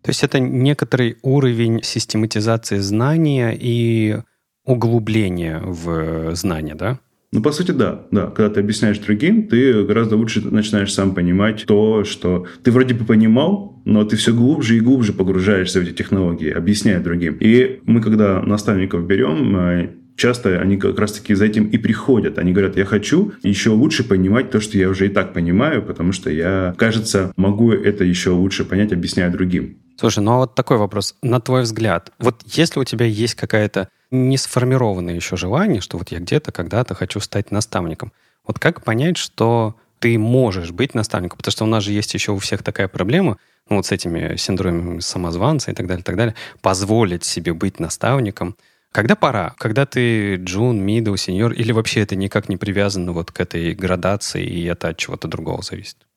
То есть это некоторый уровень систематизации знания и углубления в знания, да? Ну, по сути, да. да. Когда ты объясняешь другим, ты гораздо лучше начинаешь сам понимать то, что ты вроде бы понимал, но ты все глубже и глубже погружаешься в эти технологии, объясняя другим. И мы, когда наставников берем, э, часто они как раз-таки за этим и приходят. Они говорят, я хочу еще лучше понимать то, что я уже и так понимаю, потому что я, кажется, могу это еще лучше понять, объясняя другим. Слушай, ну а вот такой вопрос. На твой взгляд, вот если у тебя есть какая-то не сформированное еще желание, что вот я где-то когда-то хочу стать наставником, вот как понять, что ты можешь быть наставником? Потому что у нас же есть еще у всех такая проблема, ну вот с этими синдромами самозванца и так далее, и так далее, позволить себе быть наставником. Когда пора? Когда ты джун, мидл, сеньор, или вообще это никак не привязано вот к этой градации, и это от чего-то другого зависит?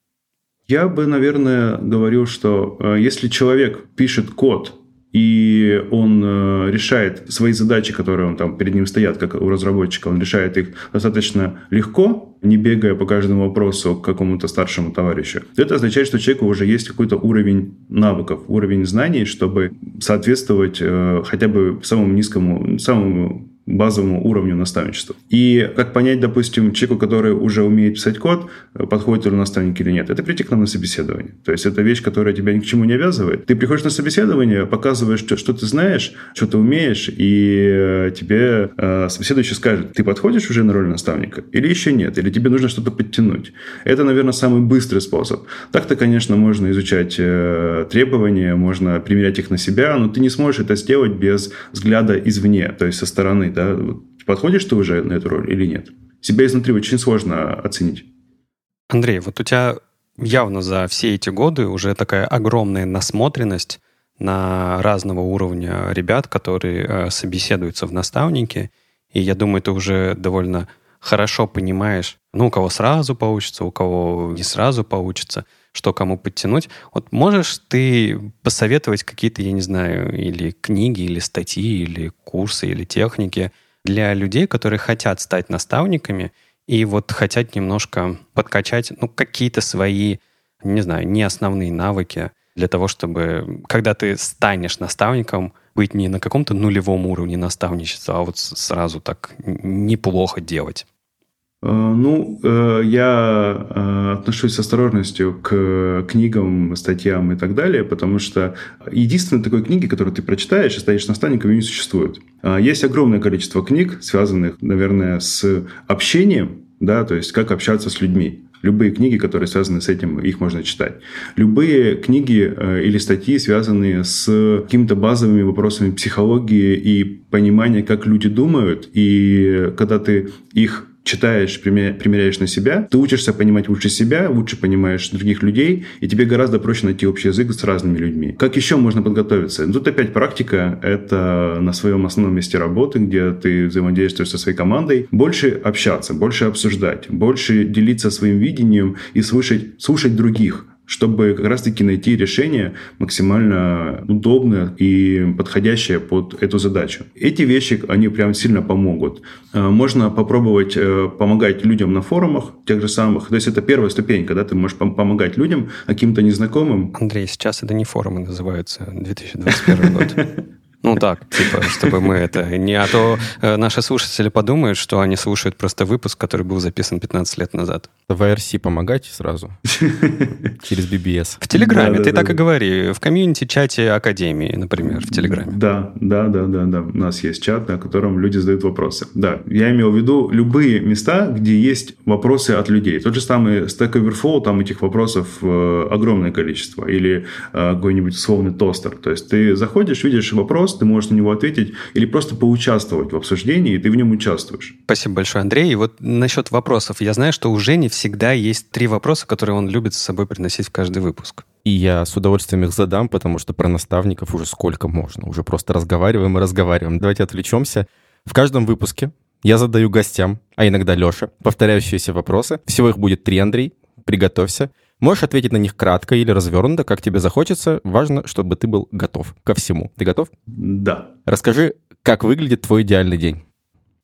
Я бы, наверное, говорил, что э, если человек пишет код, и он э, решает свои задачи, которые он там перед ним стоят, как у разработчика, он решает их достаточно легко, не бегая по каждому вопросу к какому-то старшему товарищу. Это означает, что человеку уже есть какой-то уровень навыков, уровень знаний, чтобы соответствовать э, хотя бы самому низкому, самому базовому уровню наставничества. И как понять, допустим, человеку, который уже умеет писать код, подходит ли наставник или нет, это прийти к нам на собеседование. То есть это вещь, которая тебя ни к чему не обязывает. Ты приходишь на собеседование, показываешь, что, что ты знаешь, что ты умеешь, и э, тебе э, собеседующий скажет, ты подходишь уже на роль наставника или еще нет, или тебе нужно что-то подтянуть. Это, наверное, самый быстрый способ. Так-то, конечно, можно изучать э, требования, можно примерять их на себя, но ты не сможешь это сделать без взгляда извне, то есть со стороны да, подходишь ты уже на эту роль или нет. Себя изнутри очень сложно оценить. Андрей, вот у тебя явно за все эти годы уже такая огромная насмотренность на разного уровня ребят, которые э, собеседуются в наставнике. И я думаю, ты уже довольно хорошо понимаешь, ну, у кого сразу получится, у кого не сразу получится, что кому подтянуть. Вот можешь ты посоветовать какие-то, я не знаю, или книги, или статьи, или курсы, или техники для людей, которые хотят стать наставниками и вот хотят немножко подкачать, ну, какие-то свои, не знаю, не основные навыки для того, чтобы, когда ты станешь наставником, быть не на каком-то нулевом уровне наставничества, а вот сразу так неплохо делать. Э, ну, э, я э, отношусь с осторожностью к книгам, статьям и так далее, потому что единственной такой книги, которую ты прочитаешь и станешь наставником, ее не существует. Есть огромное количество книг, связанных, наверное, с общением, да, то есть как общаться с людьми. Любые книги, которые связаны с этим, их можно читать. Любые книги или статьи, связанные с какими-то базовыми вопросами психологии и понимания, как люди думают, и когда ты их читаешь, примеряешь на себя, ты учишься понимать лучше себя, лучше понимаешь других людей, и тебе гораздо проще найти общий язык с разными людьми. Как еще можно подготовиться? Тут опять практика — это на своем основном месте работы, где ты взаимодействуешь со своей командой. Больше общаться, больше обсуждать, больше делиться своим видением и слушать, слушать других чтобы как раз-таки найти решение максимально удобное и подходящее под эту задачу. Эти вещи, они прям сильно помогут. Э, можно попробовать э, помогать людям на форумах, тех же самых. То есть это первая ступень, когда ты можешь помогать людям, каким-то незнакомым. Андрей, сейчас это не форумы называются, 2021 год. Ну так, типа, чтобы мы это... Не, а то э, наши слушатели подумают, что они слушают просто выпуск, который был записан 15 лет назад. В IRC помогайте сразу. Через BBS. В Телеграме, ты так и говори. В комьюнити-чате Академии, например, в Телеграме. Да, да, да, да, да. У нас есть чат, на котором люди задают вопросы. Да, я имел в виду любые места, где есть вопросы от людей. Тот же самый Stack Overflow, там этих вопросов э, огромное количество. Или э, какой-нибудь условный тостер. То есть ты заходишь, видишь вопрос, вопрос, ты можешь на него ответить или просто поучаствовать в обсуждении, и ты в нем участвуешь. Спасибо большое, Андрей. И вот насчет вопросов. Я знаю, что у Жени всегда есть три вопроса, которые он любит с собой приносить в каждый выпуск. И я с удовольствием их задам, потому что про наставников уже сколько можно. Уже просто разговариваем и разговариваем. Давайте отвлечемся. В каждом выпуске я задаю гостям, а иногда Леша, повторяющиеся вопросы. Всего их будет три, Андрей. Приготовься. Можешь ответить на них кратко или развернуто, как тебе захочется. Важно, чтобы ты был готов ко всему. Ты готов? Да. Расскажи, как выглядит твой идеальный день.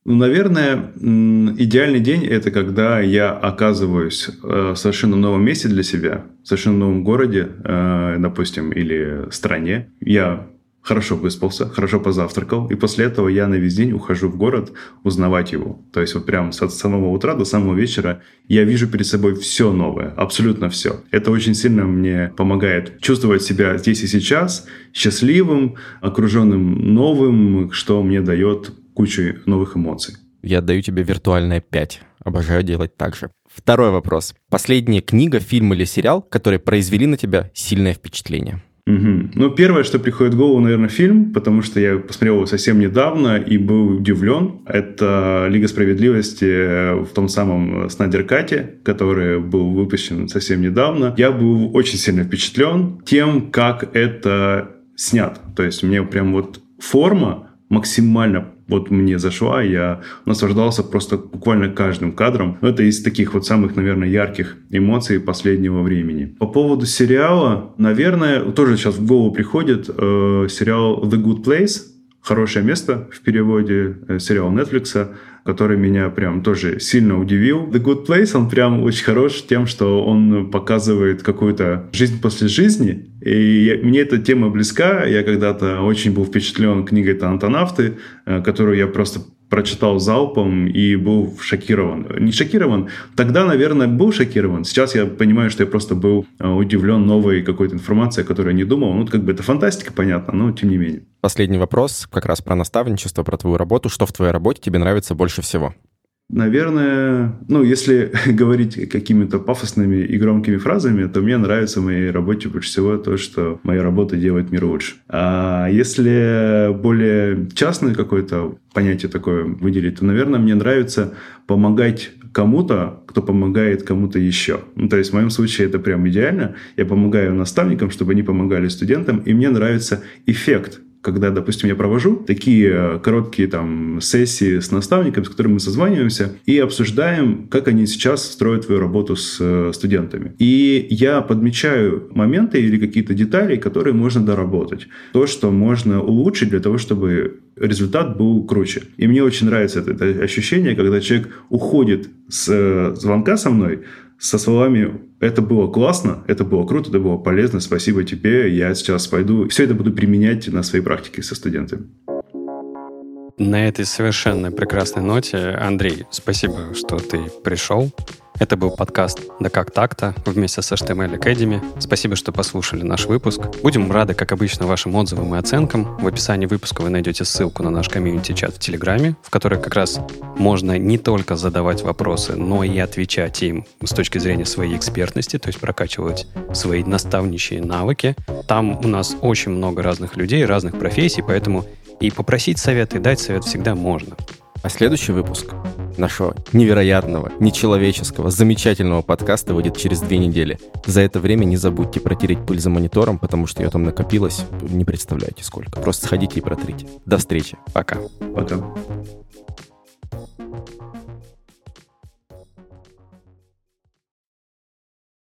Ну, наверное, идеальный день – это когда я оказываюсь э, в совершенно новом месте для себя, в совершенно новом городе, э, допустим, или стране. Я хорошо выспался, хорошо позавтракал, и после этого я на весь день ухожу в город узнавать его. То есть вот прям с самого утра до самого вечера я вижу перед собой все новое, абсолютно все. Это очень сильно мне помогает чувствовать себя здесь и сейчас счастливым, окруженным новым, что мне дает кучу новых эмоций. Я даю тебе виртуальное 5. Обожаю делать так же. Второй вопрос. Последняя книга, фильм или сериал, которые произвели на тебя сильное впечатление? Угу. Ну, первое, что приходит в голову, наверное, фильм, потому что я посмотрел его совсем недавно и был удивлен. Это «Лига справедливости» в том самом Снайдер-кате, который был выпущен совсем недавно. Я был очень сильно впечатлен тем, как это снят. То есть мне прям вот форма максимально вот мне зашла, я наслаждался просто буквально каждым кадром. Это из таких вот самых, наверное, ярких эмоций последнего времени. По поводу сериала, наверное, тоже сейчас в голову приходит э, сериал The Good Place, «Хорошее место» в переводе, э, сериал Netflix, который меня прям тоже сильно удивил. The Good Place, он прям очень хорош тем, что он показывает какую-то жизнь после жизни. И я, мне эта тема близка. Я когда-то очень был впечатлен книгой «Антонавты», э, которую я просто прочитал залпом и был шокирован. Не шокирован, тогда, наверное, был шокирован. Сейчас я понимаю, что я просто был э, удивлен новой какой-то информацией, о которой я не думал. Ну, как бы это фантастика, понятно, но тем не менее. Последний вопрос как раз про наставничество, про твою работу. Что в твоей работе тебе нравится больше всего? Наверное, ну, если говорить какими-то пафосными и громкими фразами, то мне нравится в моей работе больше всего то, что моя работа делает мир лучше. А если более частное какое-то понятие такое выделить, то, наверное, мне нравится помогать кому-то, кто помогает кому-то еще. Ну, то есть в моем случае это прям идеально. Я помогаю наставникам, чтобы они помогали студентам, и мне нравится эффект когда, допустим, я провожу такие э, короткие там сессии с наставниками, с которыми мы созваниваемся и обсуждаем, как они сейчас строят свою работу с э, студентами. И я подмечаю моменты или какие-то детали, которые можно доработать. То, что можно улучшить для того, чтобы результат был круче. И мне очень нравится это, это ощущение, когда человек уходит с э, звонка со мной со словами «это было классно, это было круто, это было полезно, спасибо тебе, я сейчас пойду». Все это буду применять на своей практике со студентами. На этой совершенно прекрасной ноте, Андрей, спасибо, что ты пришел. Это был подкаст «Да как так-то» вместе с HTML Academy. Спасибо, что послушали наш выпуск. Будем рады, как обычно, вашим отзывам и оценкам. В описании выпуска вы найдете ссылку на наш комьюнити-чат в Телеграме, в который как раз можно не только задавать вопросы, но и отвечать им с точки зрения своей экспертности, то есть прокачивать свои наставничьи навыки. Там у нас очень много разных людей, разных профессий, поэтому и попросить совет, и дать совет всегда можно. А следующий выпуск нашего невероятного, нечеловеческого, замечательного подкаста выйдет через две недели. За это время не забудьте протереть пыль за монитором, потому что ее там накопилось. Не представляете сколько. Просто сходите и протрите. До встречи. Пока. Пока.